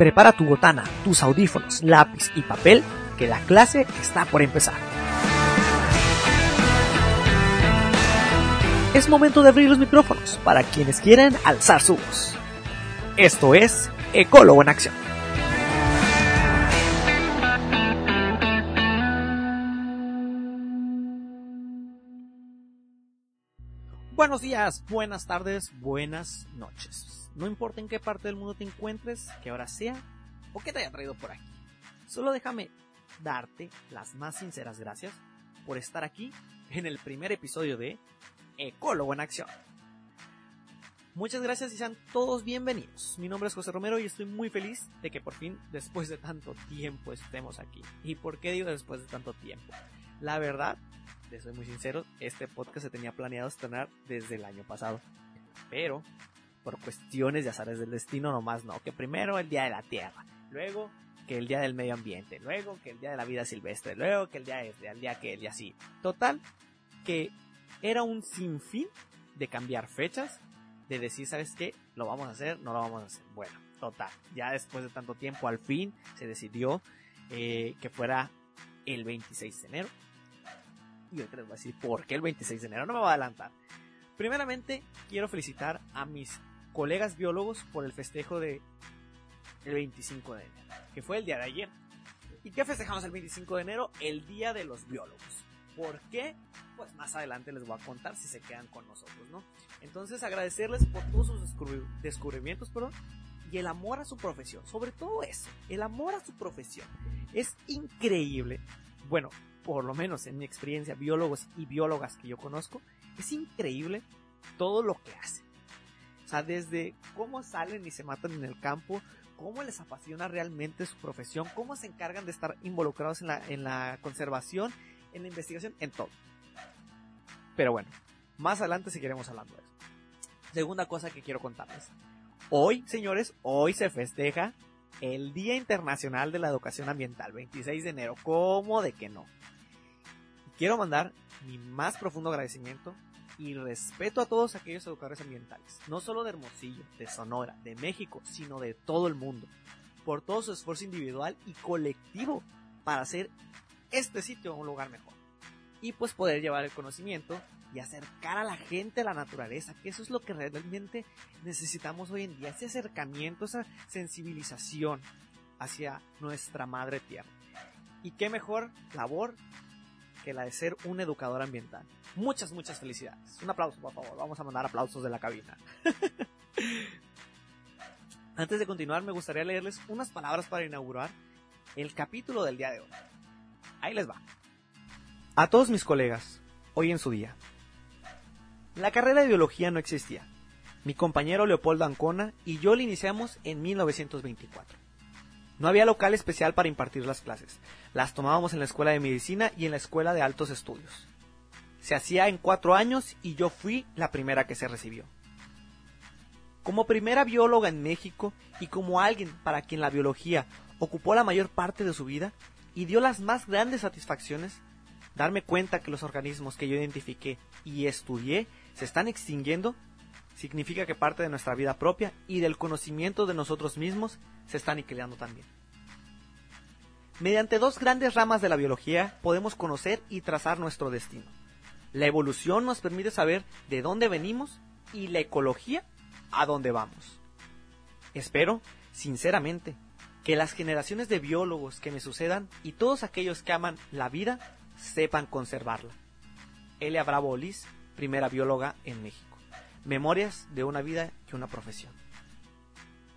Prepara tu botana, tus audífonos, lápiz y papel, que la clase está por empezar. Es momento de abrir los micrófonos para quienes quieren alzar su voz. Esto es Ecólogo en Acción. Buenos días, buenas tardes, buenas noches. No importa en qué parte del mundo te encuentres, qué hora sea o qué te haya traído por aquí. Solo déjame darte las más sinceras gracias por estar aquí en el primer episodio de Ecólogo en Acción. Muchas gracias y sean todos bienvenidos. Mi nombre es José Romero y estoy muy feliz de que por fin, después de tanto tiempo, estemos aquí. ¿Y por qué digo después de tanto tiempo? La verdad, les soy muy sincero, este podcast se tenía planeado estrenar desde el año pasado. Pero, por cuestiones de azares del destino, nomás no. Que primero el Día de la Tierra, luego que el Día del Medio Ambiente, luego que el Día de la Vida Silvestre, luego que el Día este, el Día que el Día así. Total, que era un sinfín de cambiar fechas, de decir, ¿sabes qué? ¿Lo vamos a hacer? ¿No lo vamos a hacer? Bueno, total, ya después de tanto tiempo, al fin se decidió eh, que fuera el 26 de enero. Y te les voy a decir por qué el 26 de enero, no me voy a adelantar. Primeramente, quiero felicitar a mis colegas biólogos por el festejo de el 25 de enero, que fue el día de ayer. ¿Y qué festejamos el 25 de enero? El Día de los Biólogos. ¿Por qué? Pues más adelante les voy a contar si se quedan con nosotros, ¿no? Entonces agradecerles por todos sus descubrimientos, perdón, y el amor a su profesión. Sobre todo eso, el amor a su profesión. Es increíble. Bueno, por lo menos en mi experiencia, biólogos y biólogas que yo conozco, es increíble todo lo que hacen. Sea, desde cómo salen y se matan en el campo, cómo les apasiona realmente su profesión, cómo se encargan de estar involucrados en la, en la conservación, en la investigación, en todo. Pero bueno, más adelante seguiremos hablando de eso. Segunda cosa que quiero contarles. Hoy, señores, hoy se festeja el Día Internacional de la Educación Ambiental, 26 de enero. ¿Cómo de que no? Quiero mandar mi más profundo agradecimiento y respeto a todos aquellos educadores ambientales, no solo de Hermosillo, de Sonora, de México, sino de todo el mundo, por todo su esfuerzo individual y colectivo para hacer este sitio un lugar mejor. Y pues poder llevar el conocimiento y acercar a la gente a la naturaleza, que eso es lo que realmente necesitamos hoy en día, ese acercamiento, esa sensibilización hacia nuestra madre tierra. Y qué mejor labor que la de ser un educador ambiental. Muchas, muchas felicidades. Un aplauso, por favor. Vamos a mandar aplausos de la cabina. Antes de continuar, me gustaría leerles unas palabras para inaugurar el capítulo del día de hoy. Ahí les va. A todos mis colegas, hoy en su día. La carrera de biología no existía. Mi compañero Leopoldo Ancona y yo la iniciamos en 1924. No había local especial para impartir las clases. Las tomábamos en la escuela de medicina y en la escuela de altos estudios. Se hacía en cuatro años y yo fui la primera que se recibió. Como primera bióloga en México y como alguien para quien la biología ocupó la mayor parte de su vida y dio las más grandes satisfacciones, darme cuenta que los organismos que yo identifiqué y estudié se están extinguiendo significa que parte de nuestra vida propia y del conocimiento de nosotros mismos se está aniquilando también. Mediante dos grandes ramas de la biología podemos conocer y trazar nuestro destino. La evolución nos permite saber de dónde venimos y la ecología a dónde vamos. Espero, sinceramente, que las generaciones de biólogos que me sucedan y todos aquellos que aman la vida sepan conservarla. Elia Bravo Olis, primera bióloga en México. Memorias de una vida y una profesión.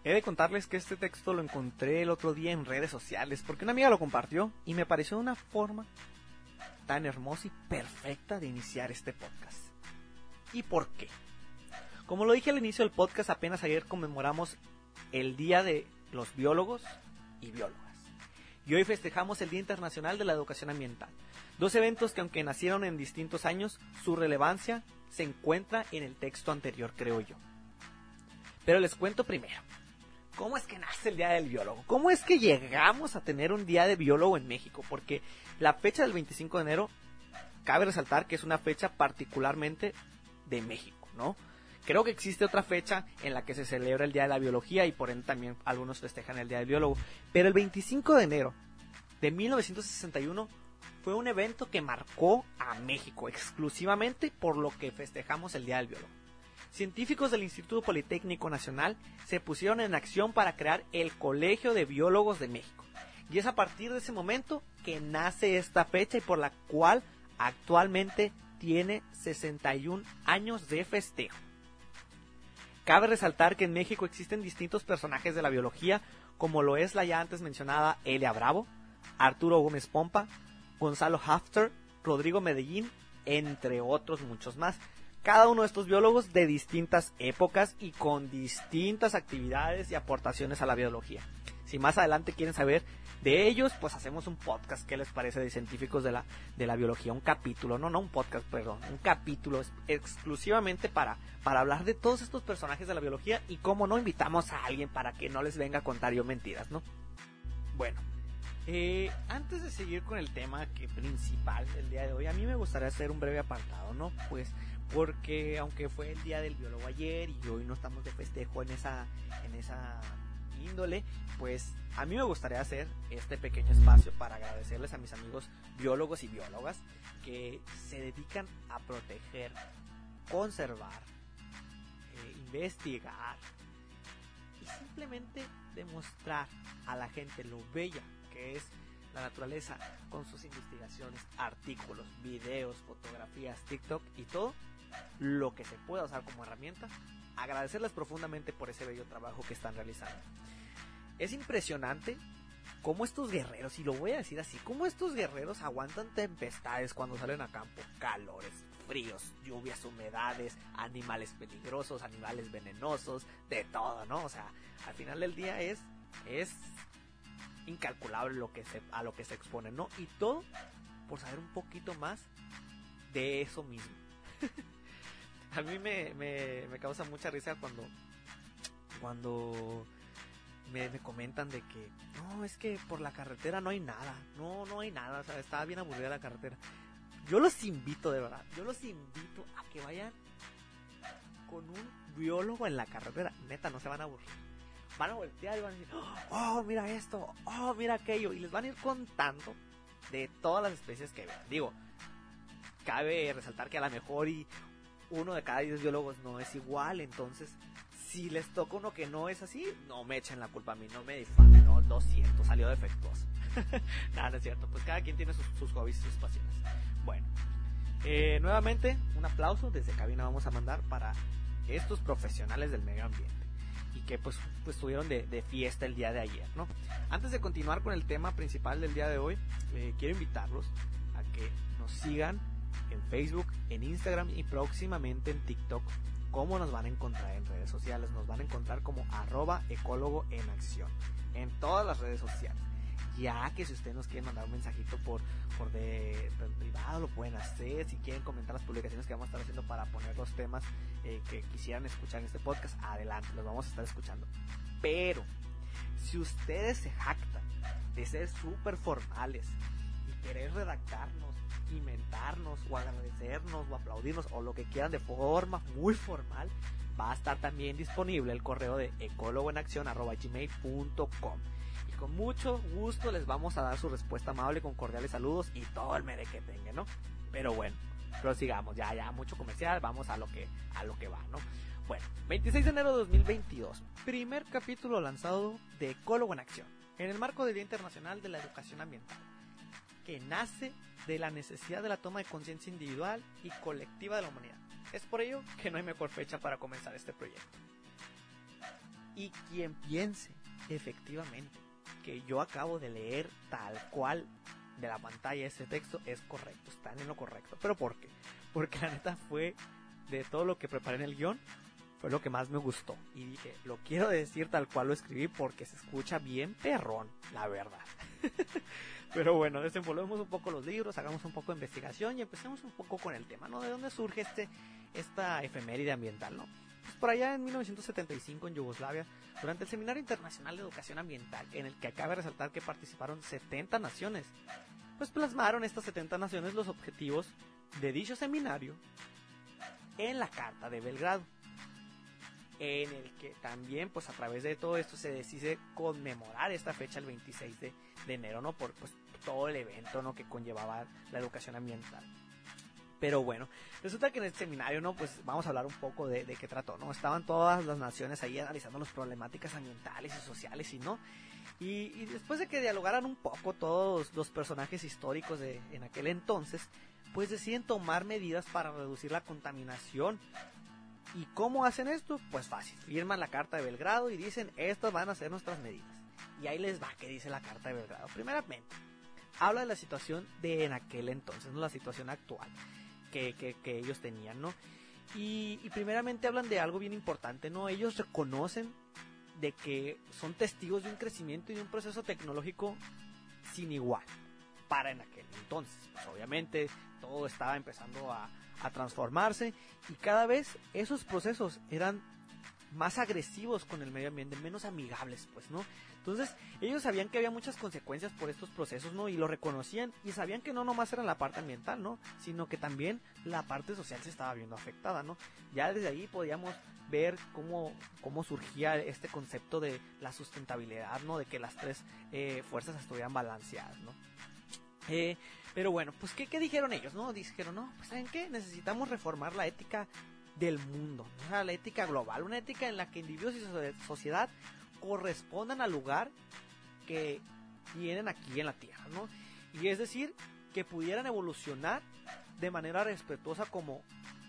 He de contarles que este texto lo encontré el otro día en redes sociales porque una amiga lo compartió y me pareció una forma tan hermosa y perfecta de iniciar este podcast. ¿Y por qué? Como lo dije al inicio del podcast, apenas ayer conmemoramos el Día de los Biólogos y Biólogas. Y hoy festejamos el Día Internacional de la Educación Ambiental. Dos eventos que aunque nacieron en distintos años, su relevancia se encuentra en el texto anterior, creo yo. Pero les cuento primero. ¿Cómo es que nace el Día del Biólogo? ¿Cómo es que llegamos a tener un Día de Biólogo en México? Porque la fecha del 25 de enero, cabe resaltar que es una fecha particularmente de México, ¿no? Creo que existe otra fecha en la que se celebra el Día de la Biología y por ende también algunos festejan el Día del Biólogo. Pero el 25 de enero de 1961 fue un evento que marcó a México exclusivamente por lo que festejamos el Día del Biólogo. Científicos del Instituto Politécnico Nacional se pusieron en acción para crear el Colegio de Biólogos de México. Y es a partir de ese momento que nace esta fecha y por la cual actualmente tiene 61 años de festejo. Cabe resaltar que en México existen distintos personajes de la biología, como lo es la ya antes mencionada Elia Bravo, Arturo Gómez Pompa, Gonzalo Hafter, Rodrigo Medellín, entre otros muchos más. Cada uno de estos biólogos de distintas épocas y con distintas actividades y aportaciones a la biología. Si más adelante quieren saber de ellos, pues hacemos un podcast, ¿qué les parece de científicos de la, de la biología? Un capítulo, no, no un podcast, perdón, un capítulo exclusivamente para, para hablar de todos estos personajes de la biología y cómo no invitamos a alguien para que no les venga a contar yo mentiras, ¿no? Bueno, eh, antes de seguir con el tema principal del día de hoy, a mí me gustaría hacer un breve apartado, ¿no? Pues porque aunque fue el día del biólogo ayer y hoy no estamos de festejo en esa, en esa índole, pues a mí me gustaría hacer este pequeño espacio para agradecerles a mis amigos biólogos y biólogas que se dedican a proteger, conservar, eh, investigar y simplemente demostrar a la gente lo bella que es la naturaleza con sus investigaciones, artículos, videos, fotografías, TikTok y todo lo que se pueda usar como herramienta. Agradecerles profundamente por ese bello trabajo que están realizando es impresionante cómo estos guerreros, y lo voy a decir así, cómo estos guerreros aguantan tempestades cuando salen a campo, calores, fríos, lluvias, humedades, animales peligrosos, animales venenosos, de todo, ¿no? O sea, al final del día es es incalculable lo que se a lo que se expone, ¿no? Y todo por saber un poquito más de eso mismo. a mí me, me, me causa mucha risa cuando cuando me, comentan de que no, es que por la carretera no hay nada, no, no hay nada, o sea, está bien aburrida la carretera. Yo los invito, de verdad, yo los invito a que vayan con un biólogo en la carretera, neta, no se van a aburrir. Van a voltear y van a decir, oh, mira esto, oh, mira aquello, y les van a ir contando de todas las especies que vean. Digo, cabe resaltar que a lo mejor y uno de cada diez biólogos no es igual, entonces si les toca uno que no es así, no me echen la culpa a mí, no me difamen, no, lo siento, salió defectuoso. Nada, no es cierto, pues cada quien tiene sus, hobbies y sus pasiones. Bueno, eh, nuevamente, un aplauso desde cabina vamos a mandar para estos profesionales del medio ambiente que pues, pues estuvieron de, fiesta el día de ayer, ¿no? Antes de continuar con el tema principal del día de hoy, eh, quiero invitarlos a que nos sigan en Facebook, en Instagram y próximamente en TikTok ¿Cómo nos van a encontrar en redes sociales? Nos van a encontrar como arroba ecólogo en acción en todas las redes sociales. Ya que si ustedes nos quieren mandar un mensajito por, por de, privado, lo pueden hacer. Si quieren comentar las publicaciones que vamos a estar haciendo para poner los temas eh, que quisieran escuchar en este podcast, adelante, los vamos a estar escuchando. Pero, si ustedes se jactan de ser súper formales y querer redactarnos inventarnos o agradecernos o aplaudirnos o lo que quieran de forma muy formal, va a estar también disponible el correo de ecólogoenacción.gmail.com y con mucho gusto les vamos a dar su respuesta amable con cordiales saludos y todo el mere que tengan, ¿no? Pero bueno, prosigamos, ya, ya, mucho comercial, vamos a lo que, a lo que va, ¿no? Bueno, 26 de enero de 2022, primer capítulo lanzado de Ecólogo en Acción, en el marco del Día Internacional de la Educación Ambiental que nace de la necesidad de la toma de conciencia individual y colectiva de la humanidad. Es por ello que no hay mejor fecha para comenzar este proyecto. Y quien piense efectivamente que yo acabo de leer tal cual de la pantalla este texto es correcto, están en lo correcto. ¿Pero por qué? Porque la neta fue de todo lo que preparé en el guion, fue lo que más me gustó. Y dije, lo quiero decir tal cual lo escribí porque se escucha bien perrón, la verdad. Pero bueno, desenvolvemos un poco los libros, hagamos un poco de investigación y empecemos un poco con el tema, ¿no? ¿De dónde surge este, esta efeméride ambiental, ¿no? Pues por allá en 1975 en Yugoslavia, durante el Seminario Internacional de Educación Ambiental, en el que acaba de resaltar que participaron 70 naciones, pues plasmaron estas 70 naciones los objetivos de dicho seminario en la Carta de Belgrado. en el que también pues a través de todo esto se decide conmemorar esta fecha el 26 de, enero, ¿no? Por pues todo el evento, ¿no? Que conllevaba la educación ambiental. Pero bueno, resulta que en el seminario, ¿no? Pues vamos a hablar un poco de, qué trató, ¿no? Estaban todas las naciones ahí analizando las problemáticas ambientales y sociales y no. Y, después de que dialogaran un poco todos los personajes históricos de en aquel entonces, pues deciden tomar medidas para reducir la contaminación. ¿Y cómo hacen esto? Pues fácil, firman la Carta de Belgrado y dicen, estas van a ser nuestras medidas. Y ahí les va que dice la Carta de Belgrado. Primeramente, habla de la situación de en aquel entonces, no la situación actual que, ellos tenían, ¿no? Y, y, primeramente hablan de algo bien importante, ¿no? Ellos reconocen de que son testigos de un crecimiento y de un proceso tecnológico sin igual para en aquel entonces. Pues obviamente todo estaba empezando a, a transformarse y cada vez esos procesos eran más agresivos con el medio ambiente, menos amigables, pues, ¿no? Entonces, ellos sabían que había muchas consecuencias por estos procesos, ¿no? Y lo reconocían y sabían que no nomás era la parte ambiental, ¿no? Sino que también la parte social se estaba viendo afectada, ¿no? Ya desde ahí podíamos ver cómo, cómo surgía este concepto de la sustentabilidad, ¿no? De que las tres eh, fuerzas estuvieran balanceadas, ¿no? Eh, pero bueno, pues ¿qué, ¿qué, dijeron ellos? ¿No? Dijeron, no, pues ¿saben qué? Necesitamos reformar la ética del mundo, la ética global, una ética en la que individuos y sociedad correspondan al lugar que tienen aquí en la Tierra, ¿no? Y es decir, que pudieran evolucionar de manera respetuosa como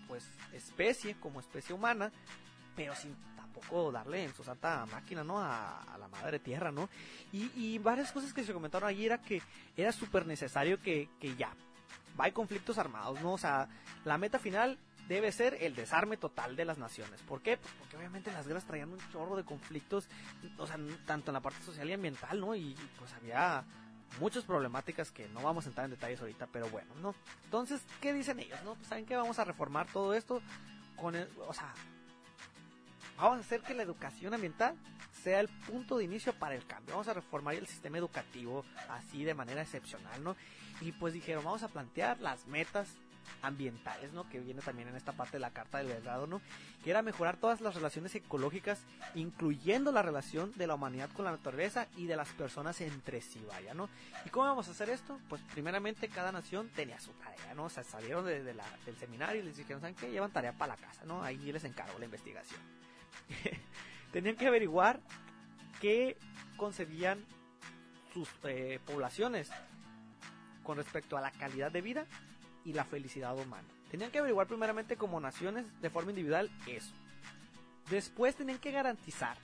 pues especie, como especie humana, pero sin tampoco darle en su santa máquina, ¿no? A, la madre tierra, ¿no? Y, varias cosas que se comentaron allí era que era súper necesario que, que ya, hay conflictos armados, ¿no? O sea, la meta final debe ser el desarme total de las naciones. ¿Por qué? Pues porque obviamente las guerras traían un chorro de conflictos, o sea, tanto en la parte social y ambiental, ¿no? Y pues había muchas problemáticas que no vamos a entrar en detalles ahorita, pero bueno, ¿no? Entonces, ¿qué dicen ellos, no? Pues saben que vamos a reformar todo esto con el, o sea, vamos a hacer que la educación ambiental sea el punto de inicio para el cambio. Vamos a reformar el sistema educativo así de manera excepcional, ¿no? Y pues dijeron, vamos a plantear las metas ambientales, ¿no? Que viene también en esta parte de la Carta del Belgrado, ¿no? Que era mejorar todas las relaciones ecológicas, incluyendo la relación de la humanidad con la naturaleza y de las personas entre sí, vaya, ¿no? ¿Y cómo vamos a hacer esto? Pues primeramente cada nación tenía su tarea, ¿no? O sea, salieron de, del seminario y les dijeron, ¿saben qué? Llevan tarea para la casa, ¿no? Ahí les encargo la investigación. Tenían que averiguar qué concebían sus eh, poblaciones con respecto a la calidad de vida y la felicidad humana. Tenían que averiguar primeramente como naciones de forma individual eso. Después tenían que garantizar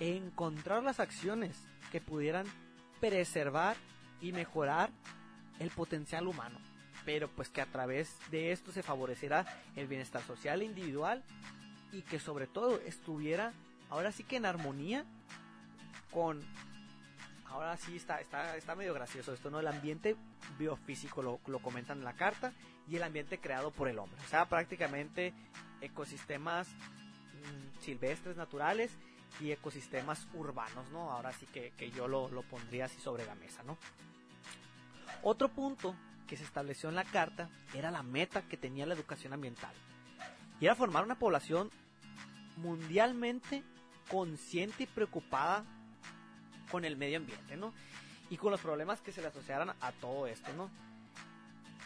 encontrar las acciones que pudieran preservar y mejorar el potencial humano, pero pues que a través de esto se favoreciera el bienestar social e individual y que sobre todo estuviera ahora sí que en armonía con ahora sí está, está, está medio gracioso esto, ¿no? El ambiente biofísico lo, lo comentan en la carta y el ambiente creado por el hombre. O sea, prácticamente ecosistemas mm, silvestres, naturales y ecosistemas urbanos, ¿no? Ahora sí que, que yo lo, lo, pondría así sobre la mesa, ¿no? Otro punto que se estableció en la carta era la meta que tenía la educación ambiental. Y era formar una población mundialmente consciente y preocupada con el medio ambiente, ¿no? Y con los problemas que se le asociaran a todo esto, ¿no?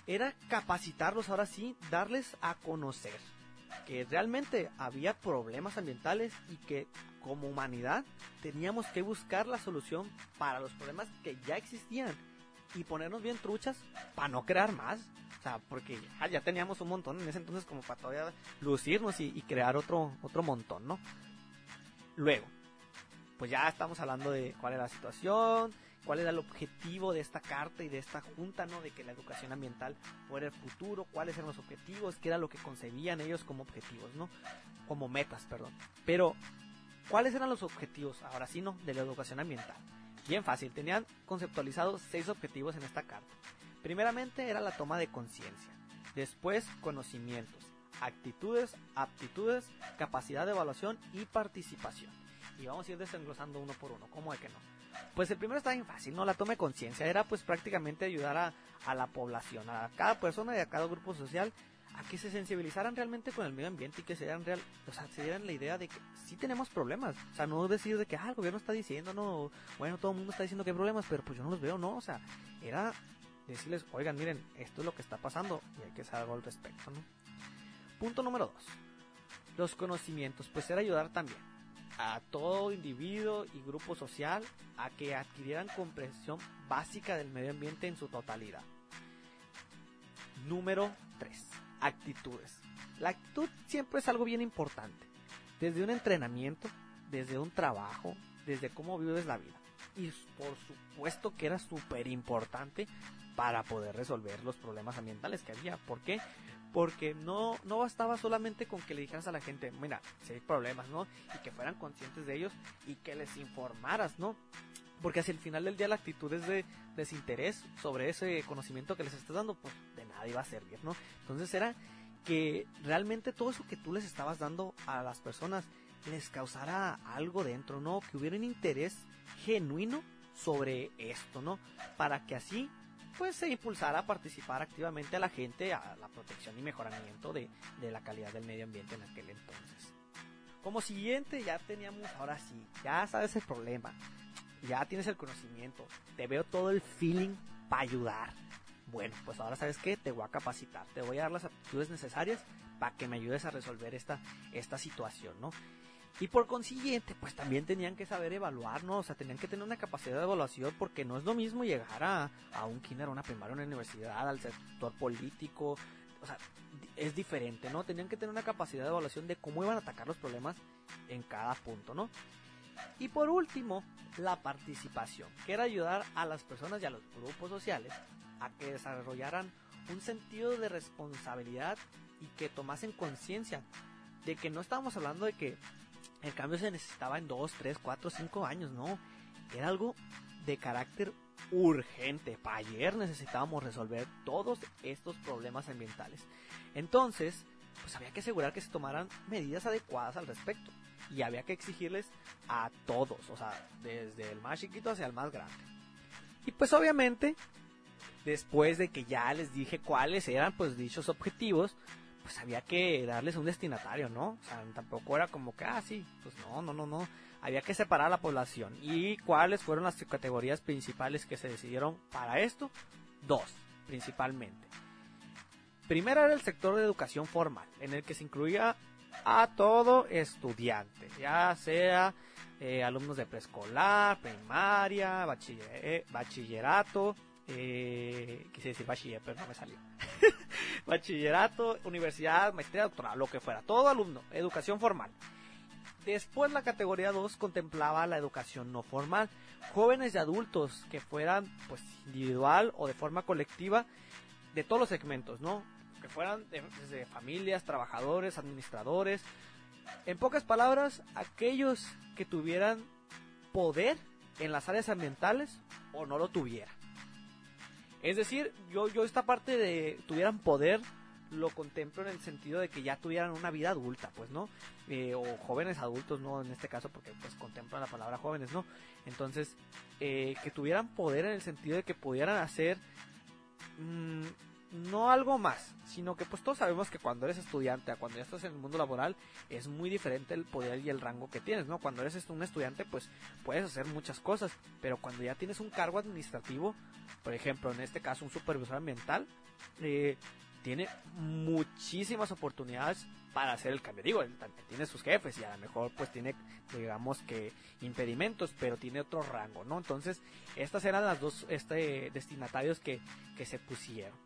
Era capacitarlos ahora sí, darles a conocer que realmente había problemas ambientales y que como humanidad teníamos que buscar la solución para los problemas que ya existían y ponernos bien truchas para no crear más. O sea, porque ya, teníamos un montón en ese entonces como para todavía lucirnos y, y crear otro, otro montón, ¿no? Luego, pues ya estamos hablando de cuál era la situación, cuál era el objetivo de esta carta y de esta junta, ¿no? De que la educación ambiental fuera el futuro, cuáles eran los objetivos, qué era lo que concebían ellos como objetivos, ¿no? Como metas, perdón. Pero, ¿cuáles eran los objetivos, ahora sí, ¿no? De la educación ambiental. Bien fácil, tenían conceptualizados seis objetivos en esta carta. Primeramente era la toma de conciencia, después conocimientos, actitudes, aptitudes, capacidad de evaluación y participación y vamos a ir desenglosando uno por uno, ¿cómo de que no? Pues el primero está bien fácil, ¿no? La toma de conciencia. Era pues prácticamente ayudar a, a, la población, a cada persona y a cada grupo social a que se sensibilizaran realmente con el medio ambiente y que se dieran real, o sea, se dieran la idea de que sí tenemos problemas, o sea, no decir de que ah, el gobierno está diciendo, no, bueno, todo el mundo está diciendo que hay problemas, pero pues yo no los veo, no, o sea, era decirles, oigan, miren, esto es lo que está pasando y hay que hacer algo al respecto, ¿no? Punto número dos, los conocimientos, pues era ayudar también a todo individuo y grupo social a que adquirieran comprensión básica del medio ambiente en su totalidad. Número 3. Actitudes. La actitud siempre es algo bien importante. Desde un entrenamiento, desde un trabajo, desde cómo vives la vida. Y por supuesto que era súper importante para poder resolver los problemas ambientales que había. ¿Por qué? Porque no, no bastaba solamente con que le dijeras a la gente, mira, si hay problemas, ¿no? Y que fueran conscientes de ellos y que les informaras, ¿no? Porque hacia el final del día la actitud es de desinterés sobre ese conocimiento que les estás dando, pues de nada iba a servir, ¿no? Entonces era que realmente todo eso que tú les estabas dando a las personas les causara algo dentro, ¿no? Que hubiera un interés genuino sobre esto, ¿no? Para que así pues se impulsara a participar activamente a la gente a la protección y mejoramiento de, de la calidad del medio ambiente en aquel entonces. Como siguiente ya teníamos, ahora sí, ya sabes el problema, ya tienes el conocimiento, te veo todo el feeling para ayudar. Bueno, pues ahora sabes que te voy a capacitar, te voy a dar las aptitudes necesarias para que me ayudes a resolver esta, esta situación, ¿no? Y por consiguiente, pues también tenían que saber evaluar, ¿no? O sea, tenían que tener una capacidad de evaluación porque no es lo mismo llegar a, a un kinder, a una primaria, a una universidad, al sector político. O sea, es diferente, ¿no? Tenían que tener una capacidad de evaluación de cómo iban a atacar los problemas en cada punto, ¿no? Y por último, la participación, que era ayudar a las personas y a los grupos sociales a que desarrollaran un sentido de responsabilidad y que tomasen conciencia de que no estábamos hablando de que el cambio se necesitaba en 2, 3, 4, 5 años, no. Era algo de carácter urgente. Para ayer necesitábamos resolver todos estos problemas ambientales. Entonces, pues había que asegurar que se tomaran medidas adecuadas al respecto. Y había que exigirles a todos, o sea, desde el más chiquito hacia el más grande. Y pues obviamente, después de que ya les dije cuáles eran pues dichos objetivos, pues había que darles un destinatario, ¿no? O sea, tampoco era como que, ah, sí, pues no, no, no, no. Había que separar a la población. ¿Y cuáles fueron las categorías principales que se decidieron para esto? Dos, principalmente. Primero era el sector de educación formal, en el que se incluía a todo estudiante, ya sea eh, alumnos de preescolar, primaria, eh, bachillerato, eh, quise decir bachiller, pero no me salió. Bachillerato, universidad, maestría, doctorado, lo que fuera. Todo alumno, educación formal. Después la categoría 2 contemplaba la educación no formal. Jóvenes y adultos que fueran pues individual o de forma colectiva de todos los segmentos, ¿no? Que fueran desde familias, trabajadores, administradores. En pocas palabras, aquellos que tuvieran poder en las áreas ambientales o no lo tuvieran. Es decir, yo, yo esta parte de tuvieran poder lo contemplo en el sentido de que ya tuvieran una vida adulta, pues, ¿no? Eh, o jóvenes adultos, ¿no? En este caso, porque pues contemplan la palabra jóvenes, ¿no? Entonces, eh, que tuvieran poder en el sentido de que pudieran hacer mmm, no algo más, sino que pues todos sabemos que cuando eres estudiante a cuando ya estás en el mundo laboral es muy diferente el poder y el rango que tienes, ¿no? Cuando eres un estudiante pues puedes hacer muchas cosas, pero cuando ya tienes un cargo administrativo, por ejemplo en este caso un supervisor ambiental, eh, tiene muchísimas oportunidades para hacer el cambio. Digo, tiene sus jefes y a lo mejor pues tiene, digamos que impedimentos, pero tiene otro rango, ¿no? Entonces, estas eran las dos este, destinatarios que, que se pusieron.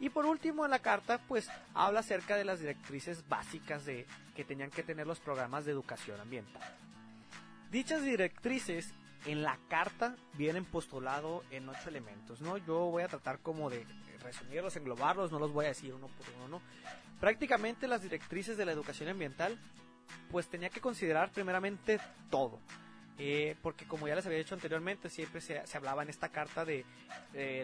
Y por último en la carta pues habla acerca de las directrices básicas de que tenían que tener los programas de educación ambiental. Dichas directrices en la carta vienen postulado en ocho elementos, ¿no? Yo voy a tratar como de resumirlos, englobarlos, no los voy a decir uno por uno, ¿no? Prácticamente las directrices de la educación ambiental pues tenía que considerar primeramente todo. Eh, porque como ya les había dicho anteriormente, siempre se, hablaba en esta carta de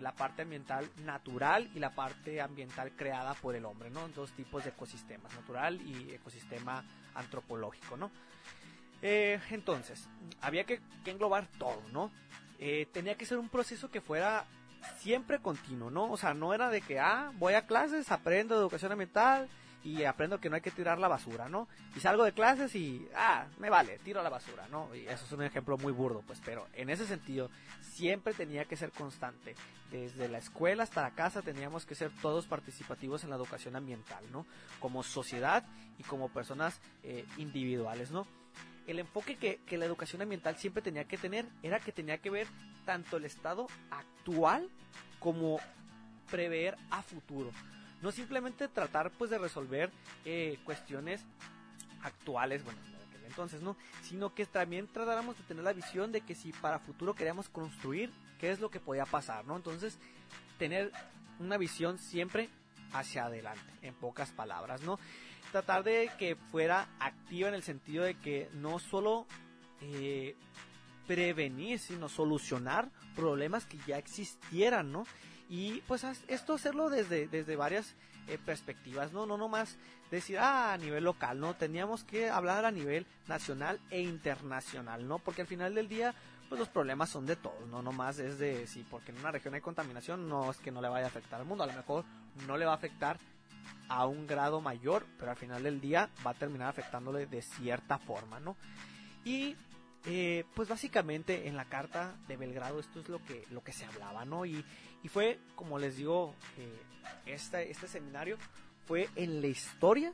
la parte ambiental natural y la parte ambiental creada por el hombre, ¿no? Dos tipos de ecosistemas, natural y ecosistema antropológico, ¿no? Eh, entonces, había que, englobar todo, ¿no? Eh, tenía que ser un proceso que fuera siempre continuo, ¿no? O sea, no era de que, ah, voy a clases, aprendo educación ambiental y aprendo que no hay que tirar la basura, ¿no? Y salgo de clases y, ah, me vale, tiro la basura, ¿no? Y eso es un ejemplo muy burdo, pues, pero en ese sentido siempre tenía que ser constante. Desde la escuela hasta la casa teníamos que ser todos participativos en la educación ambiental, ¿no? Como sociedad y como personas eh, individuales, ¿no? el enfoque que, que, la educación ambiental siempre tenía que tener era que tenía que ver tanto el estado actual como prever a futuro. No simplemente tratar pues de resolver eh, cuestiones actuales, bueno, entonces, ¿no? Sino que también tratáramos de tener la visión de que si para futuro queríamos construir, qué es lo que podía pasar, ¿no? Entonces, tener una visión siempre hacia adelante, en pocas palabras, ¿no? Tratar de que fuera activa en el sentido de que no solo eh, prevenir, sino solucionar problemas que ya existieran, ¿no? Y pues esto hacerlo desde, desde varias eh, perspectivas, ¿no? No nomás decir, ah, a nivel local, ¿no? Teníamos que hablar a nivel nacional e internacional, ¿no? Porque al final del día, pues los problemas son de todos, no nomás es de, sí, porque en una región hay contaminación, no es que no le vaya a afectar al mundo, a lo mejor no le va a afectar a un grado mayor, pero al final del día va a terminar afectándole de cierta forma, ¿no? Y eh, pues básicamente en la carta de Belgrado esto es lo que, lo que se hablaba, ¿no? Y, y fue, como les digo, eh, este, seminario fue en la historia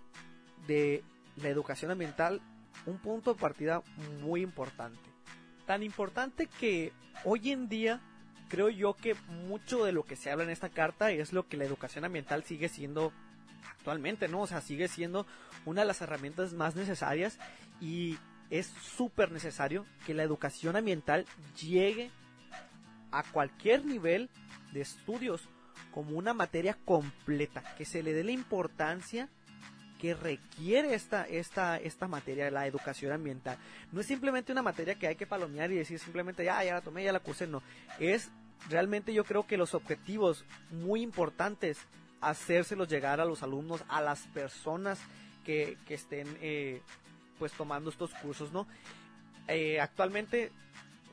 de la educación ambiental un punto de partida muy importante. Tan importante que hoy en día creo yo que mucho de lo que se habla en esta carta es lo que la educación ambiental sigue siendo actualmente, ¿no? O sea, sigue siendo una de las herramientas más necesarias y es súper necesario que la educación ambiental llegue a cualquier nivel de estudios como una materia completa, que se le dé la importancia que requiere esta, esta, esta materia, la educación ambiental. No es simplemente una materia que hay que palomear y decir simplemente, ya, ya la tomé, ya la cursé, no. Es realmente yo creo que los objetivos muy importantes, hacérselos llegar a los alumnos, a las personas que, que estén eh, pues tomando estos cursos, ¿no? Eh, actualmente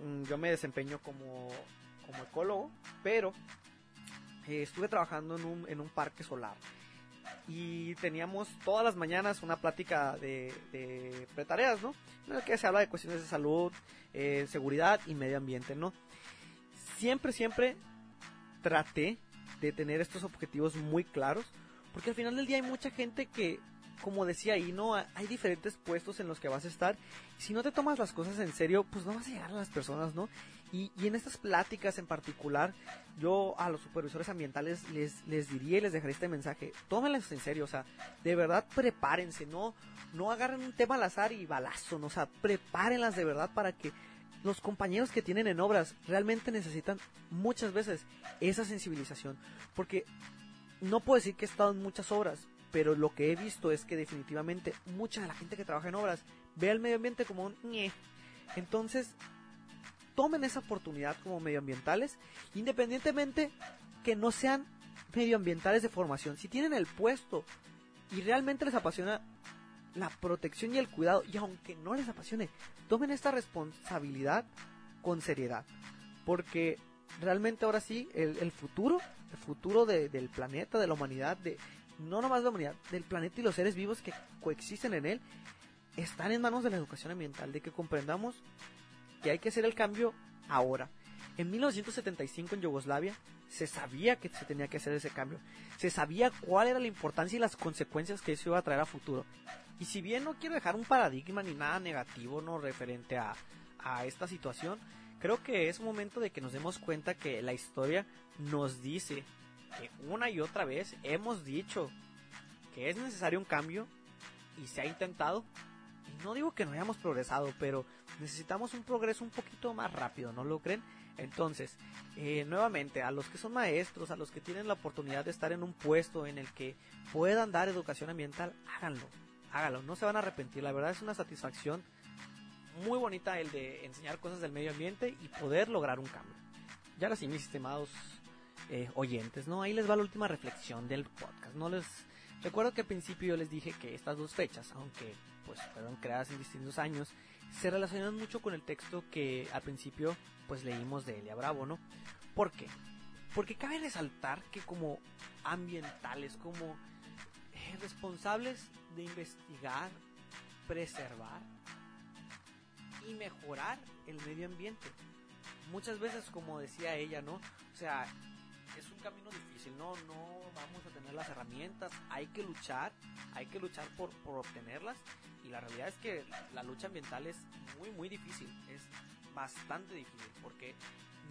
mm, yo me desempeño como, como ecólogo, pero eh, estuve trabajando en un, en un parque solar y teníamos todas las mañanas una plática de, de pretareas, ¿no? En la que se habla de cuestiones de salud, eh, seguridad y medio ambiente, ¿no? Siempre, siempre traté de tener estos objetivos muy claros, porque al final del día hay mucha gente que como decía ahí, ¿no? Hay diferentes puestos en los que vas a estar. Si no te tomas las cosas en serio, pues no vas a llegar a las personas, ¿no? Y, y en estas pláticas en particular, yo a los supervisores ambientales les, les diría y les dejaría este mensaje. Tómenlas en serio, o sea, de verdad prepárense, no, no agarren un tema al azar y balazo, ¿no? o sea, prepárenlas de verdad para que los compañeros que tienen en obras realmente necesitan muchas veces esa sensibilización. Porque no puedo decir que he estado en muchas obras, pero lo que he visto es que definitivamente mucha de la gente que trabaja en obras ve al medio ambiente como un. Entonces, tomen esa oportunidad como medioambientales, independientemente que no sean medioambientales de formación. Si tienen el puesto y realmente les apasiona la protección y el cuidado, y aunque no les apasione, tomen esta responsabilidad con seriedad. Porque realmente ahora sí, el, futuro, el futuro del planeta, de la humanidad, de, no nomás de la humanidad, del planeta y los seres vivos que coexisten en él, están en manos de la educación ambiental, de que comprendamos que hay que hacer el cambio ahora. En 1975 en Yugoslavia se sabía que se tenía que hacer ese cambio. Se sabía cuál era la importancia y las consecuencias que eso iba a traer a futuro. Y si bien no quiero dejar un paradigma ni nada negativo no referente a, a esta situación, creo que es momento de que nos demos cuenta que la historia nos dice que una y otra vez hemos dicho que es necesario un cambio y se ha intentado. Y no digo que no hayamos progresado, pero necesitamos un progreso un poquito más rápido, ¿no lo creen? Entonces, eh, nuevamente, a los que son maestros, a los que tienen la oportunidad de estar en un puesto en el que puedan dar educación ambiental, háganlo, háganlo, no se van a arrepentir. La verdad es una satisfacción muy bonita el de enseñar cosas del medio ambiente y poder lograr un cambio. Ya ahora sí, mis estimados eh, oyentes, ¿no? Ahí les va la última reflexión del podcast. No les recuerdo que al principio yo les dije que estas dos fechas, aunque pues fueron creadas en distintos años, se relacionan mucho con el texto que al principio pues leímos de Elia Bravo, ¿no? ¿Por qué? Porque cabe resaltar que como ambientales, como eh, responsables de investigar, preservar y mejorar el medio ambiente. Muchas veces, como decía ella, ¿no? O sea, es un camino difícil, no, no vamos a tener las herramientas, hay que luchar, hay que luchar por, por obtenerlas y la realidad es que la lucha ambiental es muy, muy difícil, es bastante difícil porque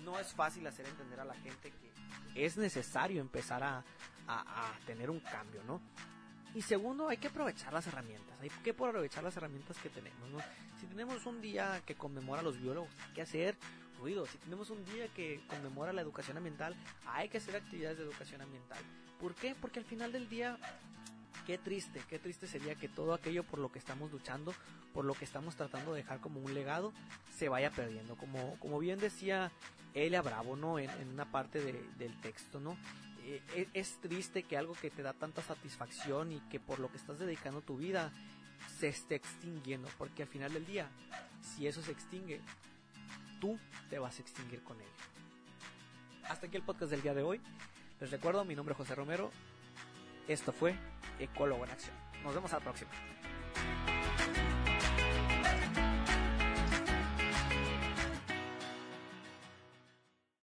no es fácil hacer entender a la gente que es necesario empezar a, a, a tener un cambio, ¿no? Y segundo, hay que aprovechar las herramientas. Hay que aprovechar las herramientas que tenemos. ¿no? Si tenemos un día que conmemora a los biólogos, hay que hacer ruido. Si tenemos un día que conmemora la educación ambiental, hay que hacer actividades de educación ambiental. ¿Por qué? Porque al final del día, qué triste, qué triste sería que todo aquello por lo que estamos luchando, por lo que estamos tratando de dejar como un legado, se vaya perdiendo. Como, como bien decía Elia Bravo, ¿no? En, en una parte de, del texto, ¿no? Eh, es triste que algo que te da tanta satisfacción y que por lo que estás dedicando tu vida se esté extinguiendo, porque al final del día, si eso se extingue, tú te vas a extinguir con él. Hasta aquí el podcast del día de hoy. Les recuerdo, mi nombre es José Romero. Esto fue Ecólogo en Acción. Nos vemos a la próxima.